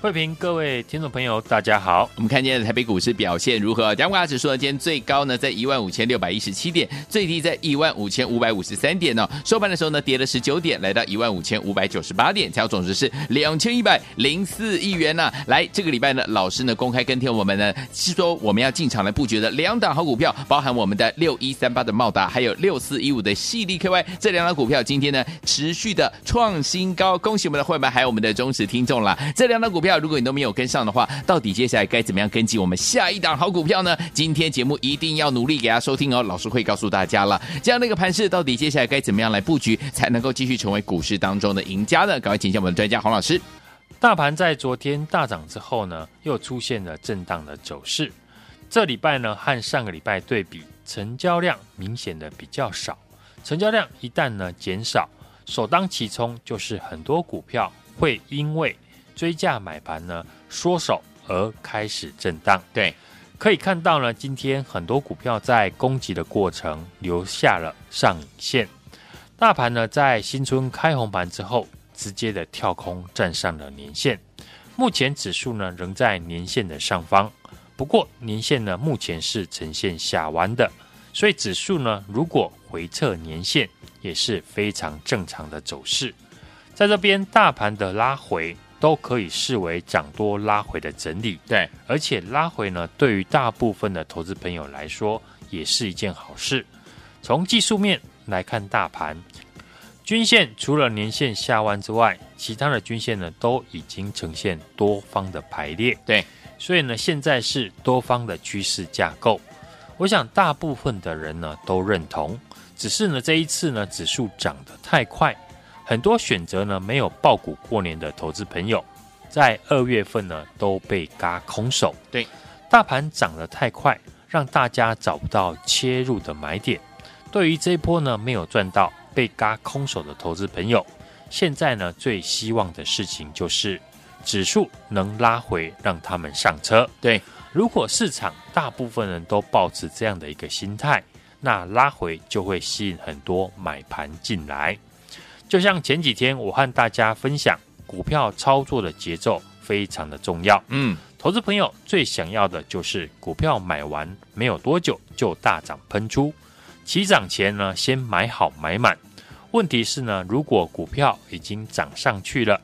慧平，各位听众朋友，大家好。我们看今天的台北股市表现如何？加权指数呢，今天最高呢在一万五千六百一十七点，最低在一万五千五百五十三点呢、哦。收盘的时候呢，跌了十九点，来到一万五千五百九十八点，成总值是两千一百零四亿元呢、来，这个礼拜呢，老师呢公开跟听我们呢是说我们要进场来布局的两档好股票，包含我们的六一三八的茂达，还有六四一五的细力 KY 这两档股票，今天呢持续的创新高，恭喜我们的会员还有我们的忠实听众啦。这两档股票，如果你都没有跟上的话，到底接下来该怎么样跟进我们下一档好股票呢？今天节目一定要努力给大家收听哦，老师会告诉大家了。这样的一个盘势，到底接下来该怎么样来布局，才能够继续成为股市当中的赢家呢？赶快请教我们的专家洪老师。大盘在昨天大涨之后呢，又出现了震荡的走势。这礼拜呢，和上个礼拜对比，成交量明显的比较少。成交量一旦呢减少，首当其冲就是很多股票会因为追价买盘呢缩手而开始震荡，对，可以看到呢，今天很多股票在攻击的过程留下了上影线，大盘呢在新春开红盘之后，直接的跳空站上了年线，目前指数呢仍在年线的上方，不过年线呢目前是呈现下弯的，所以指数呢如果回撤年线也是非常正常的走势，在这边大盘的拉回。都可以视为涨多拉回的整理，对，而且拉回呢，对于大部分的投资朋友来说，也是一件好事。从技术面来看，大盘均线除了年线下弯之外，其他的均线呢都已经呈现多方的排列，对，所以呢，现在是多方的趋势架构。我想大部分的人呢都认同，只是呢这一次呢指数涨得太快。很多选择呢没有爆股过年的投资朋友，在二月份呢都被嘎空手。对，大盘涨得太快，让大家找不到切入的买点。对于这一波呢没有赚到被嘎空手的投资朋友，现在呢最希望的事情就是指数能拉回，让他们上车。对，如果市场大部分人都保持这样的一个心态，那拉回就会吸引很多买盘进来。就像前几天我和大家分享，股票操作的节奏非常的重要。嗯，投资朋友最想要的就是股票买完没有多久就大涨喷出，起涨前呢先买好买满。问题是呢，如果股票已经涨上去了，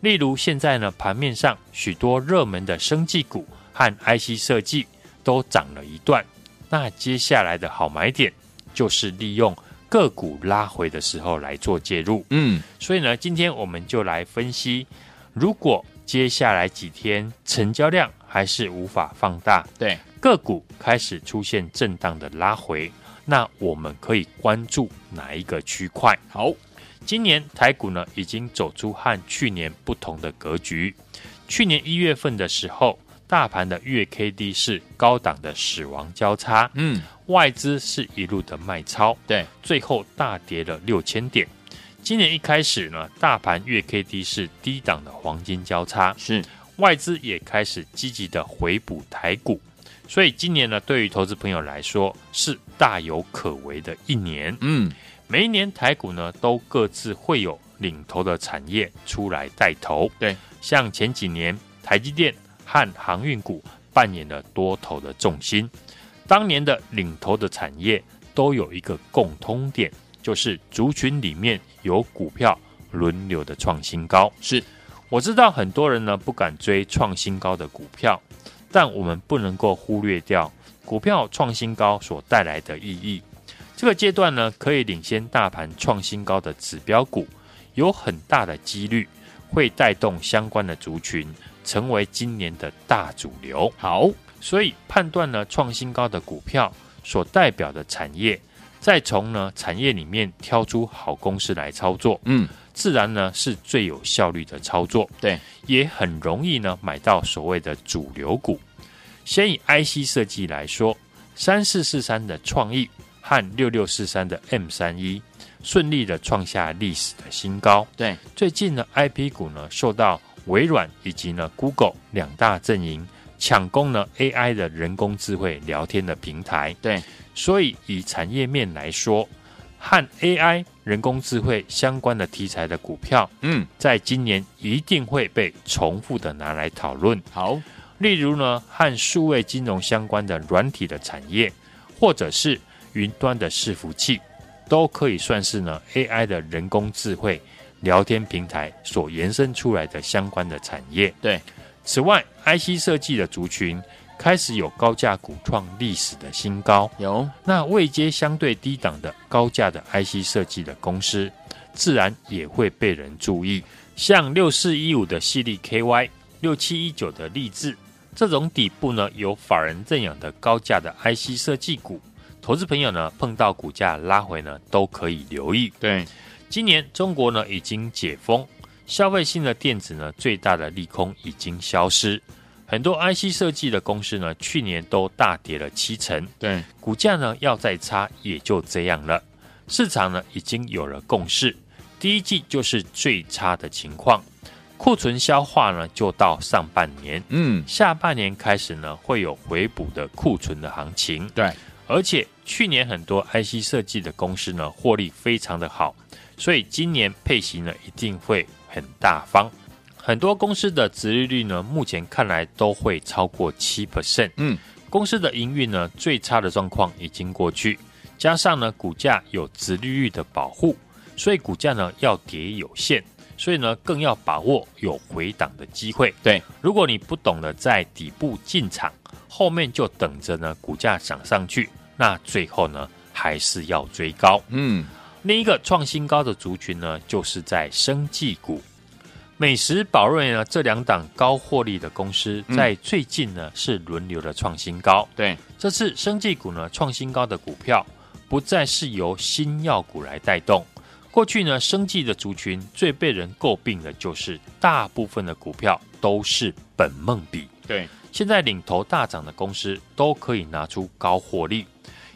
例如现在呢盘面上许多热门的生技股和 IC 设计都涨了一段，那接下来的好买点就是利用。个股拉回的时候来做介入，嗯，所以呢，今天我们就来分析，如果接下来几天成交量还是无法放大，对，个股开始出现震荡的拉回，那我们可以关注哪一个区块？好，今年台股呢已经走出和去年不同的格局，去年一月份的时候。大盘的月 K D 是高档的死亡交叉，嗯，外资是一路的卖超，对，最后大跌了六千点。今年一开始呢，大盘月 K D 是低档的黄金交叉，是。外资也开始积极的回补台股，所以今年呢，对于投资朋友来说是大有可为的一年，嗯，每一年台股呢都各自会有领头的产业出来带头，对，像前几年台积电。和航运股扮演了多头的重心，当年的领头的产业都有一个共通点，就是族群里面有股票轮流的创新高。是，我知道很多人呢不敢追创新高的股票，但我们不能够忽略掉股票创新高所带来的意义。这个阶段呢，可以领先大盘创新高的指标股，有很大的几率会带动相关的族群。成为今年的大主流。好，所以判断呢，创新高的股票所代表的产业，再从呢产业里面挑出好公司来操作，嗯，自然呢是最有效率的操作，对，也很容易呢买到所谓的主流股。先以 IC 设计来说，三四四三的创意和六六四三的 M 三一顺利的创下历史的新高。对，最近呢 IP 股呢受到微软以及呢 Google 两大阵营抢攻呢 AI 的人工智慧聊天的平台，对，所以以产业面来说，和 AI 人工智慧相关的题材的股票，嗯，在今年一定会被重复的拿来讨论。好，例如呢，和数位金融相关的软体的产业，或者是云端的伺服器，都可以算是呢 AI 的人工智慧聊天平台所延伸出来的相关的产业。对。此外，IC 设计的族群开始有高价股创历史的新高，有那位阶相对低档的高价的 IC 设计的公司，自然也会被人注意。像六四一五的系利 KY，六七一九的励志，这种底部呢有法人认养的高价的 IC 设计股，投资朋友呢碰到股价拉回呢都可以留意。对，今年中国呢已经解封。消费性的电子呢，最大的利空已经消失，很多 IC 设计的公司呢，去年都大跌了七成，对，股价呢要再差也就这样了。市场呢已经有了共识，第一季就是最差的情况，库存消化呢就到上半年，嗯，下半年开始呢会有回补的库存的行情，对，而且去年很多 IC 设计的公司呢获利非常的好，所以今年配息呢一定会。很大方，很多公司的殖利率呢，目前看来都会超过七 percent。嗯，公司的营运呢，最差的状况已经过去，加上呢，股价有殖利率的保护，所以股价呢要跌有限，所以呢更要把握有回档的机会。对，如果你不懂得在底部进场，后面就等着呢股价涨上去，那最后呢还是要追高。嗯。另一个创新高的族群呢，就是在生技股，美食宝瑞呢这两档高获利的公司，在最近呢是轮流的创新高。对，这次生技股呢创新高的股票，不再是由新药股来带动。过去呢，生技的族群最被人诟病的就是大部分的股票都是本梦比。对，现在领头大涨的公司都可以拿出高获利，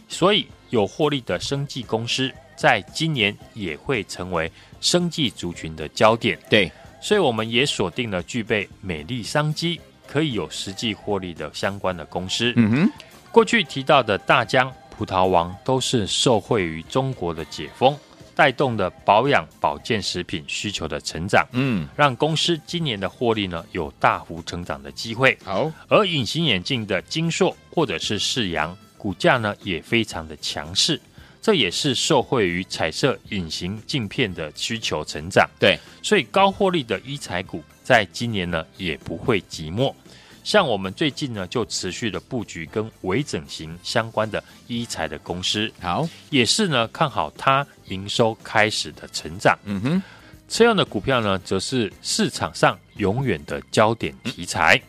所以有获利的生技公司。在今年也会成为生技族群的焦点，对，所以我们也锁定了具备美丽商机、可以有实际获利的相关的公司。嗯哼，过去提到的大疆、葡萄王都是受惠于中国的解封，带动的保养保健食品需求的成长，嗯，让公司今年的获利呢有大幅成长的机会。好，而隐形眼镜的金硕或者是世阳，股价呢也非常的强势。这也是受惠于彩色隐形镜片的需求成长，对，所以高获利的医材股在今年呢也不会寂寞。像我们最近呢就持续的布局跟微整形相关的医材的公司，好，也是呢看好它营收开始的成长。嗯哼，车用的股票呢则是市场上永远的焦点题材。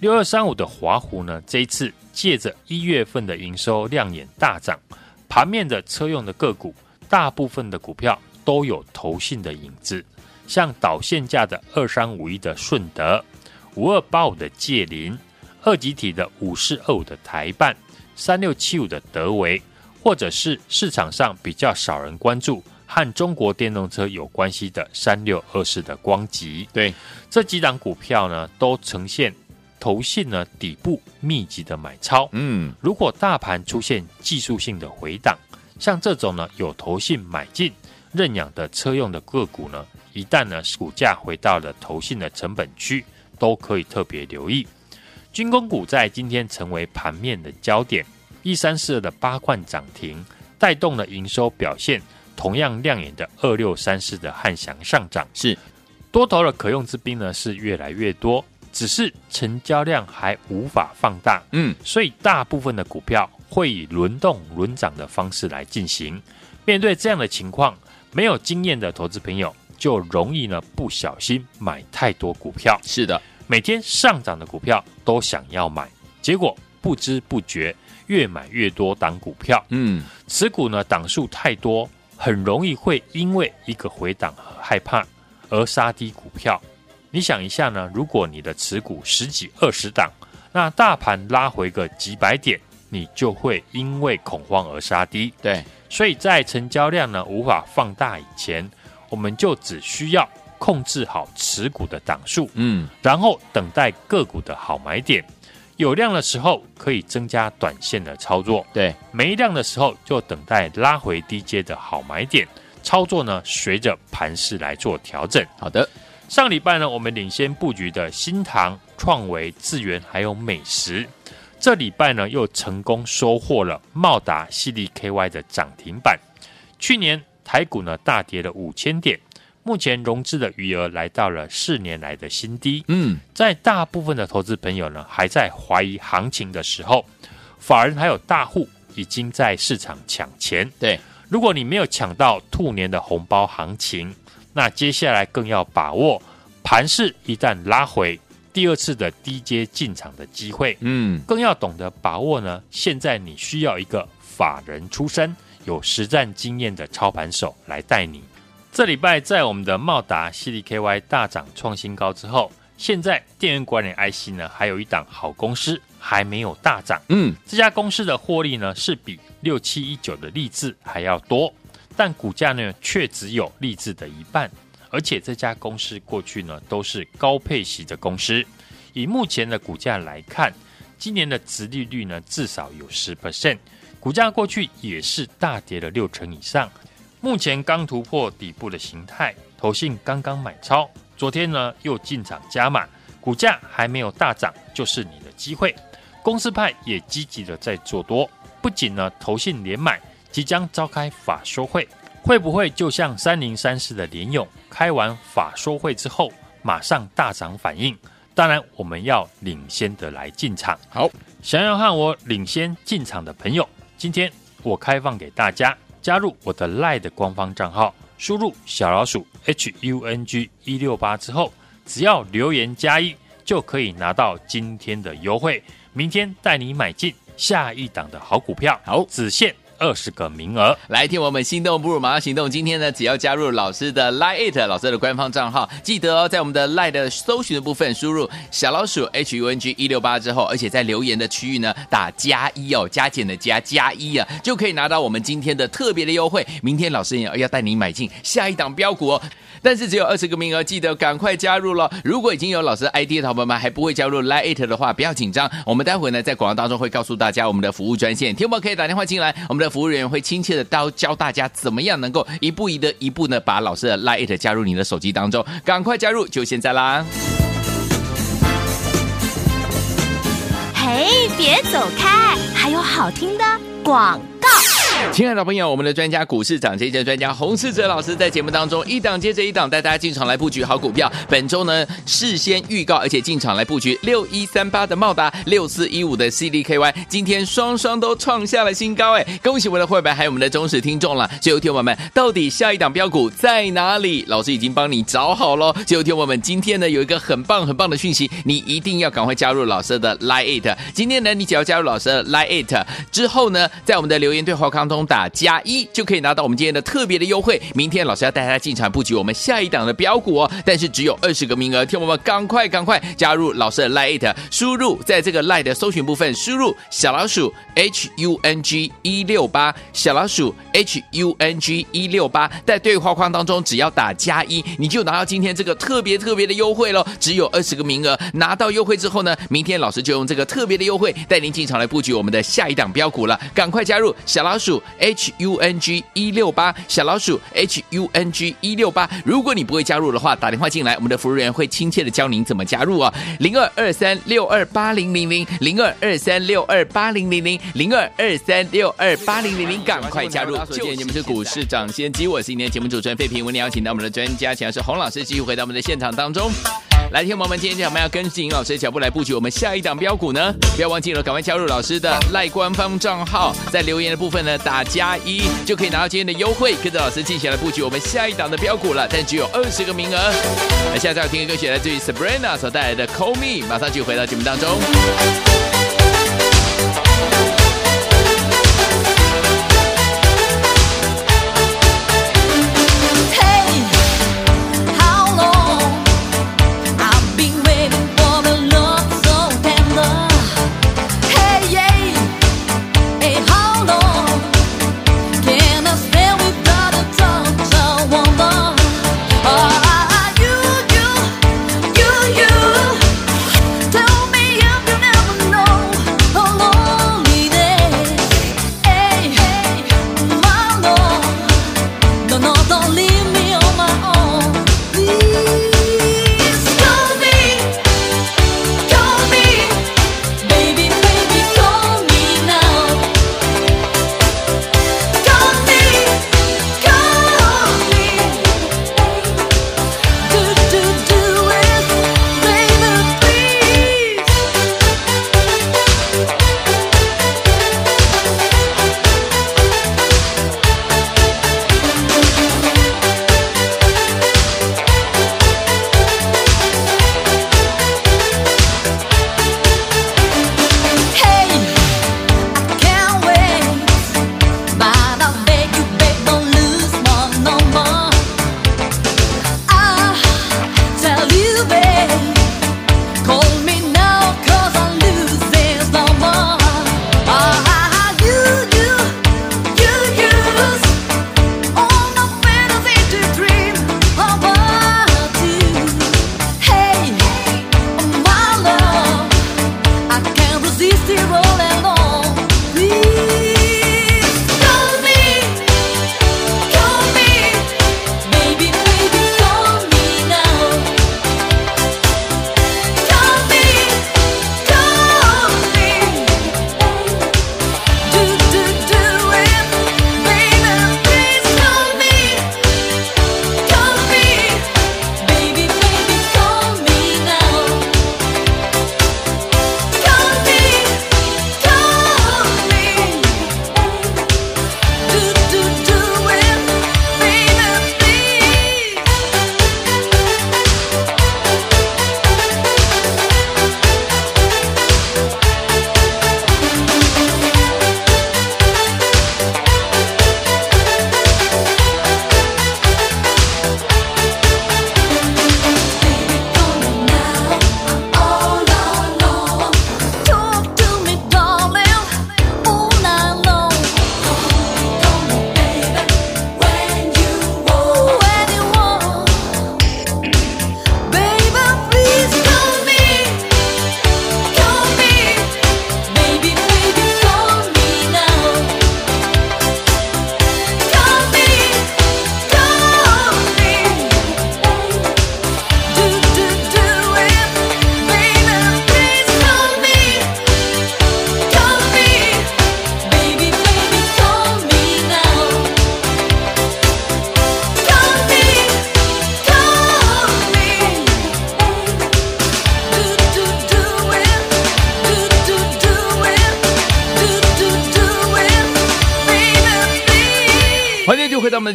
六二三五的华湖呢这一次借着一月份的营收亮眼大涨。盘面的车用的个股，大部分的股票都有投信的影子，像导线价的二三五一的顺德，五二八五的界林，二级体的五四二五的台半，三六七五的德维，或者是市场上比较少人关注和中国电动车有关系的三六二四的光集。对，这几档股票呢，都呈现。投信呢底部密集的买超，嗯，如果大盘出现技术性的回档，像这种呢有投信买进认养的车用的个股呢，一旦呢股价回到了投信的成本区，都可以特别留意。军工股在今天成为盘面的焦点，一三四二的八冠涨停，带动了营收表现同样亮眼的二六三四的汉翔上涨，是多头的可用之兵呢是越来越多。只是成交量还无法放大，嗯，所以大部分的股票会以轮动轮涨的方式来进行。面对这样的情况，没有经验的投资朋友就容易呢不小心买太多股票。是的，每天上涨的股票都想要买，结果不知不觉越买越多档股票，嗯，持股呢档数太多，很容易会因为一个回档和害怕而杀低股票。你想一下呢，如果你的持股十几二十档，那大盘拉回个几百点，你就会因为恐慌而杀低。对，所以在成交量呢无法放大以前，我们就只需要控制好持股的档数，嗯，然后等待个股的好买点。有量的时候可以增加短线的操作，对，没量的时候就等待拉回低阶的好买点。操作呢，随着盘势来做调整。好的，上礼拜呢，我们领先布局的新塘、创维、智源还有美食，这礼拜呢又成功收获了茂达、CDKY 的涨停板。去年台股呢大跌了五千点。目前融资的余额来到了四年来的新低。嗯，在大部分的投资朋友呢还在怀疑行情的时候，法人还有大户已经在市场抢钱。对，如果你没有抢到兔年的红包行情，那接下来更要把握盘势一旦拉回，第二次的低阶进场的机会。嗯，更要懂得把握呢。现在你需要一个法人出身、有实战经验的操盘手来带你。这礼拜在我们的茂达 CDKY 大涨创新高之后，现在电源管理 IC 呢还有一档好公司还没有大涨。嗯，这家公司的获利呢是比六七一九的力智还要多，但股价呢却只有力智的一半。而且这家公司过去呢都是高配息的公司，以目前的股价来看，今年的殖利率呢至少有十 percent，股价过去也是大跌了六成以上。目前刚突破底部的形态，投信刚刚买超，昨天呢又进场加码，股价还没有大涨，就是你的机会。公司派也积极的在做多，不仅呢投信连买，即将召开法说会，会不会就像三零三四的联勇开完法说会之后马上大涨反应？当然我们要领先的来进场。好，想要和我领先进场的朋友，今天我开放给大家。加入我的 LINE 的官方账号，输入小老鼠 H U N G 一六八之后，只要留言加一，就可以拿到今天的优惠。明天带你买进下一档的好股票，好，只限。二十个名额，来听我们心动不如马上行动。今天呢，只要加入老师的 Line 老师的官方账号，记得哦，在我们的 Line 的搜寻的部分输入小老鼠 H U N G 一六八之后，而且在留言的区域呢打加一哦，加减的加加一啊，就可以拿到我们今天的特别的优惠。明天老师也要带你买进下一档标股哦，但是只有二十个名额，记得赶快加入了。如果已经有老师 ID 的朋友们还不会加入 Line 的话，不要紧张，我们待会呢在广告当中会告诉大家我们的服务专线，听友可以打电话进来，我们的。服务人员会亲切的教教大家怎么样能够一步一的一步呢，把老师的 Lite 加入你的手机当中，赶快加入，就现在啦！嘿，别走开，还有好听的广。亲爱的朋友，我们的专家股市涨跌的专家洪世哲老师在节目当中一档接着一档带大家进场来布局好股票。本周呢事先预告，而且进场来布局六一三八的茂达，六四一五的 CDKY，今天双双都创下了新高，哎，恭喜我们的会员还有我们的忠实听众了。最后听友们，到底下一档标股在哪里？老师已经帮你找好了。最后听友们，今天呢有一个很棒很棒的讯息，你一定要赶快加入老师的 Line。今天呢，你只要加入老师的 Line 之后呢，在我们的留言对话框中。打加一就可以拿到我们今天的特别的优惠。明天老师要带大家进场布局我们下一档的标股哦，但是只有二十个名额，听我们赶快赶快加入老师的 Lite，输入在这个 Lite 的搜寻部分输入小老鼠 H U N G 一六八，小老鼠 H U N G 一六八，在对话框当中只要打加一，你就拿到今天这个特别特别的优惠喽，只有二十个名额。拿到优惠之后呢，明天老师就用这个特别的优惠带您进场来布局我们的下一档标股了，赶快加入小老鼠。H U N G 一六八小老鼠 H U N G 一六八，如果你不会加入的话，打电话进来，我们的服务员会亲切的教您怎么加入啊。零二二三六二八零零零零二二三六二八零零零零二二三六二八零零零，赶快加入！谢谢你们是股市涨先机，我是今天节目主持人费平，为您邀请到我们的专家，请的是洪老师，继续回到我们的现场当中。来，听友们，今天我们要跟着尹老师的脚步来布局我们下一档标股呢？不要忘记了，赶快加入老师的赖官方账号，在留言的部分呢打加一，就可以拿到今天的优惠，跟着老师进行来布局我们下一档的标股了。但只有二十个名额。那现在要听的歌曲，来自于 Sabrina 所带来的《Call Me》，马上就回到节目当中。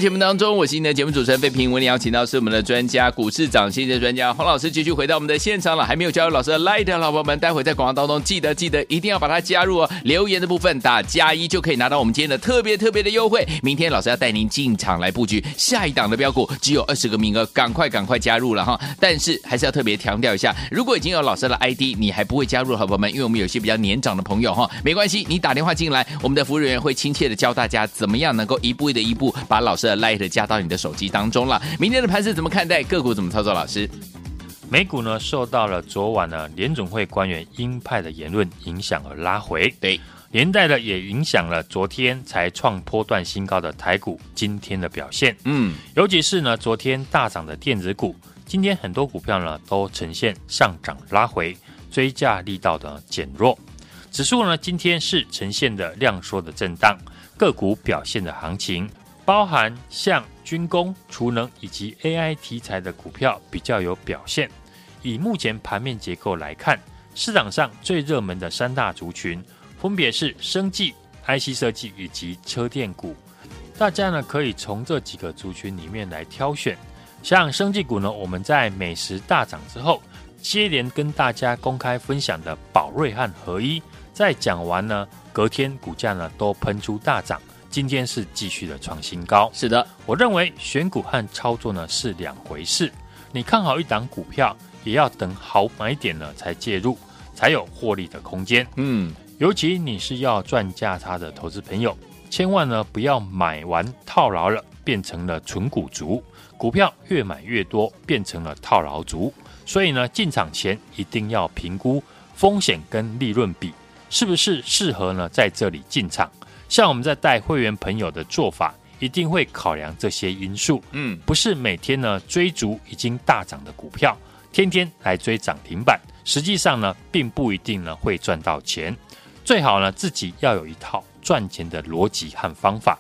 positive 当中，我是你的节目主持人费平。我们邀请到是我们的专家，股市涨先机专家黄老师，继续回到我们的现场了。还没有加入老师的 Light 的老朋友们，待会在广告当中记得记得一定要把它加入哦。留言的部分打加一就可以拿到我们今天的特别特别的优惠。明天老师要带您进场来布局下一档的标股，只有二十个名额，赶快赶快加入了哈。但是还是要特别强调一下，如果已经有老师的 ID，你还不会加入好朋友们，因为我们有些比较年长的朋友哈，没关系，你打电话进来，我们的服务人员会亲切的教大家怎么样能够一步一的一步把老师的。Light 加到你的手机当中了。明天的盘是怎么看待？个股怎么操作？老师，美股呢受到了昨晚呢联总会官员鹰派的言论影响而拉回，对，连带的也影响了昨天才创波段新高的台股今天的表现。嗯，尤其是呢昨天大涨的电子股，今天很多股票呢都呈现上涨拉回，追价力道的减弱。指数呢今天是呈现的量缩的震荡，个股表现的行情。包含像军工、储能以及 AI 题材的股票比较有表现。以目前盘面结构来看，市场上最热门的三大族群分别是生技、IC 设计以及车电股。大家呢可以从这几个族群里面来挑选。像生技股呢，我们在美食大涨之后，接连跟大家公开分享的宝瑞和合一，在讲完呢，隔天股价呢都喷出大涨。今天是继续的创新高，是的，我认为选股和操作呢是两回事。你看好一档股票，也要等好买点了才介入，才有获利的空间。嗯，尤其你是要赚价差的投资朋友，千万呢不要买完套牢了，变成了纯股族，股票越买越多，变成了套牢族。所以呢，进场前一定要评估风险跟利润比，是不是适合呢在这里进场。像我们在带会员朋友的做法，一定会考量这些因素。嗯，不是每天呢追逐已经大涨的股票，天天来追涨停板，实际上呢并不一定呢会赚到钱。最好呢自己要有一套赚钱的逻辑和方法。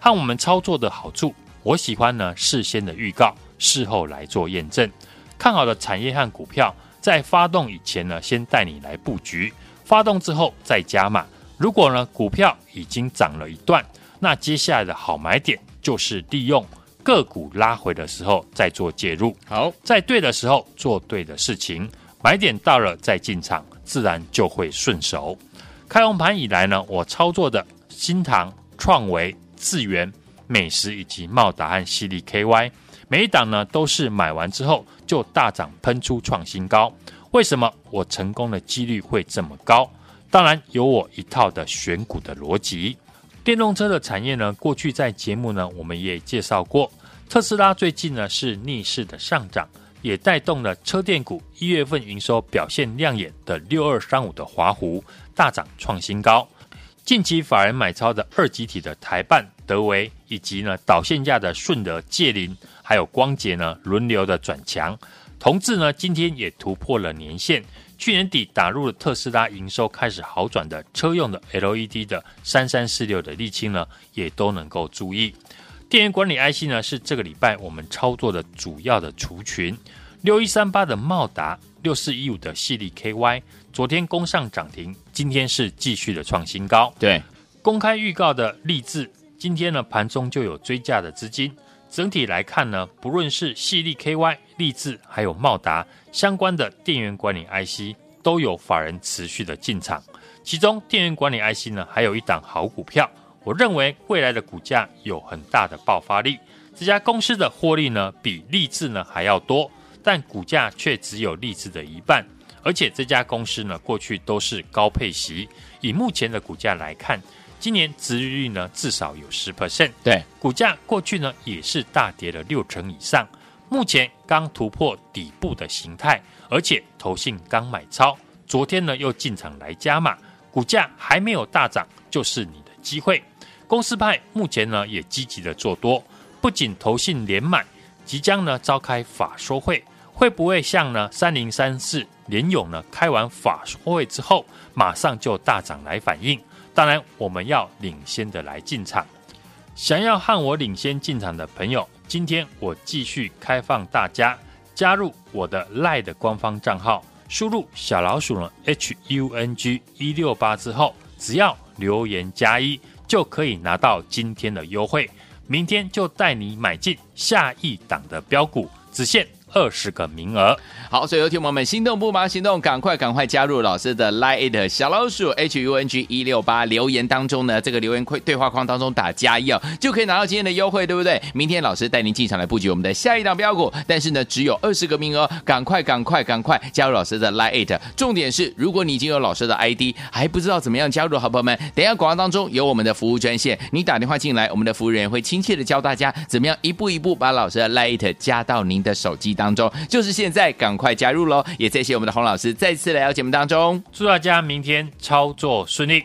和我们操作的好处，我喜欢呢事先的预告，事后来做验证。看好的产业和股票，在发动以前呢，先带你来布局，发动之后再加码。如果呢，股票已经涨了一段，那接下来的好买点就是利用个股拉回的时候再做介入。好，在对的时候做对的事情，买点到了再进场，自然就会顺手。开红盘以来呢，我操作的新塘、创维、智源、美食以及茂达和矽力 KY，每一档呢都是买完之后就大涨喷出创新高。为什么我成功的几率会这么高？当然有我一套的选股的逻辑。电动车的产业呢，过去在节目呢，我们也介绍过。特斯拉最近呢是逆势的上涨，也带动了车电股一月份营收表现亮眼的六二三五的华湖大涨创新高。近期法人买超的二极体的台半、德微，以及呢导线架的顺德、界林，还有光捷呢轮流的转强。同志呢今天也突破了年线。去年底打入了特斯拉营收开始好转的车用的 LED 的三三四六的沥青呢，也都能够注意。电源管理 IC 呢是这个礼拜我们操作的主要的族群。六一三八的茂达，六四一五的系力 KY，昨天攻上涨停，今天是继续的创新高。对，公开预告的励志，今天呢盘中就有追价的资金。整体来看呢，不论是矽力 KY、力智，还有茂达相关的电源管理 IC，都有法人持续的进场。其中电源管理 IC 呢，还有一档好股票，我认为未来的股价有很大的爆发力。这家公司的获利呢，比力智呢还要多，但股价却只有力智的一半。而且这家公司呢，过去都是高配息，以目前的股价来看。今年殖利率呢至少有十 percent，对，股价过去呢也是大跌了六成以上，目前刚突破底部的形态，而且投信刚买超，昨天呢又进场来加码，股价还没有大涨，就是你的机会。公司派目前呢也积极的做多，不仅投信连买，即将呢召开法说会，会不会像呢三零三四联勇呢开完法说会之后，马上就大涨来反应？当然，我们要领先的来进场。想要和我领先进场的朋友，今天我继续开放大家加入我的 LINE 的官方账号，输入小老鼠呢 H U N G 一六八之后，只要留言加一，就可以拿到今天的优惠。明天就带你买进下一档的标股，只限二十个名额。好，所以有听友们心动不忙行动，赶快赶快加入老师的 Lite 小老鼠 H U N G 一六八留言当中呢，这个留言框对话框当中打加一哦，就可以拿到今天的优惠，对不对？明天老师带您进场来布局我们的下一档标股，但是呢，只有二十个名额，赶快赶快赶快加入老师的 Lite，。重点是，如果你已经有老师的 ID，还不知道怎么样加入，好朋友们，等一下广告当中有我们的服务专线，你打电话进来，我们的服务人员会亲切的教大家怎么样一步一步把老师的 Lite 加到您的手机当中，就是现在，赶快加入喽！也谢谢我们的洪老师再次来到节目当中，祝大家明天操作顺利。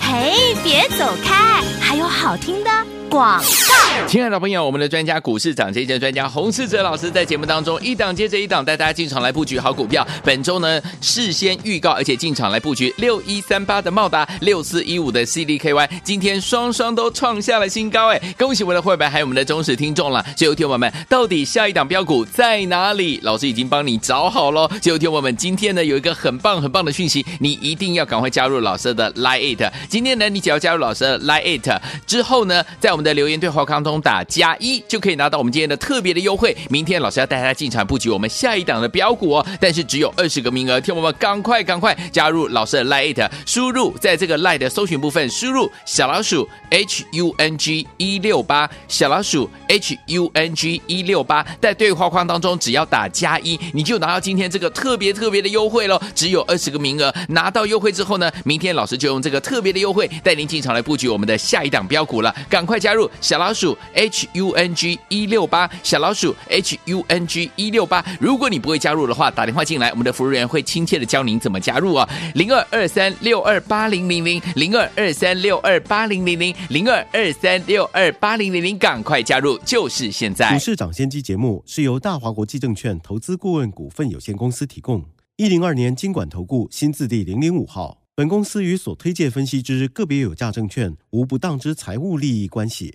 嘿，别走开，还有好听的广告。亲爱的朋友，我们的专家股市涨跌的专家洪世哲老师在节目当中一档接着一档带大家进场来布局好股票。本周呢，事先预告，而且进场来布局六一三八的茂达，六四一五的 CDKY，今天双双都创下了新高，哎，恭喜我们的会员还有我们的忠实听众了。最后听友们，到底下一档标股在哪里？老师已经帮你找好喽。最后听友们，今天呢有一个很棒很棒的讯息，你一定要赶快加入老师的 Line。今天呢，你只要加入老师的 Line 之后呢，在我们的留言对话康。中打加一就可以拿到我们今天的特别的优惠。明天老师要带大家进场布局我们下一档的标股哦，但是只有二十个名额，听我们赶快赶快加入老师的 Lite，输入在这个 Lite 的搜寻部分输入小老鼠 H U N G 一六八，小老鼠 H U N G 一六八，在对话框当中只要打加一，你就拿到今天这个特别特别的优惠喽，只有二十个名额，拿到优惠之后呢，明天老师就用这个特别的优惠带您进场来布局我们的下一档标股了，赶快加入小老老鼠。H U N G 一六八小老鼠 H U N G 一六八，如果你不会加入的话，打电话进来，我们的服务员会亲切的教您怎么加入啊。零二二三六二八零零零零二二三六二八零零零零二二三六二八零零零，赶快加入，就是现在。股市涨先机节目是由大华国际证券投资顾问股份有限公司提供，一零二年金管投顾新字第零零五号。本公司与所推介分析之个别有价证券无不当之财务利益关系。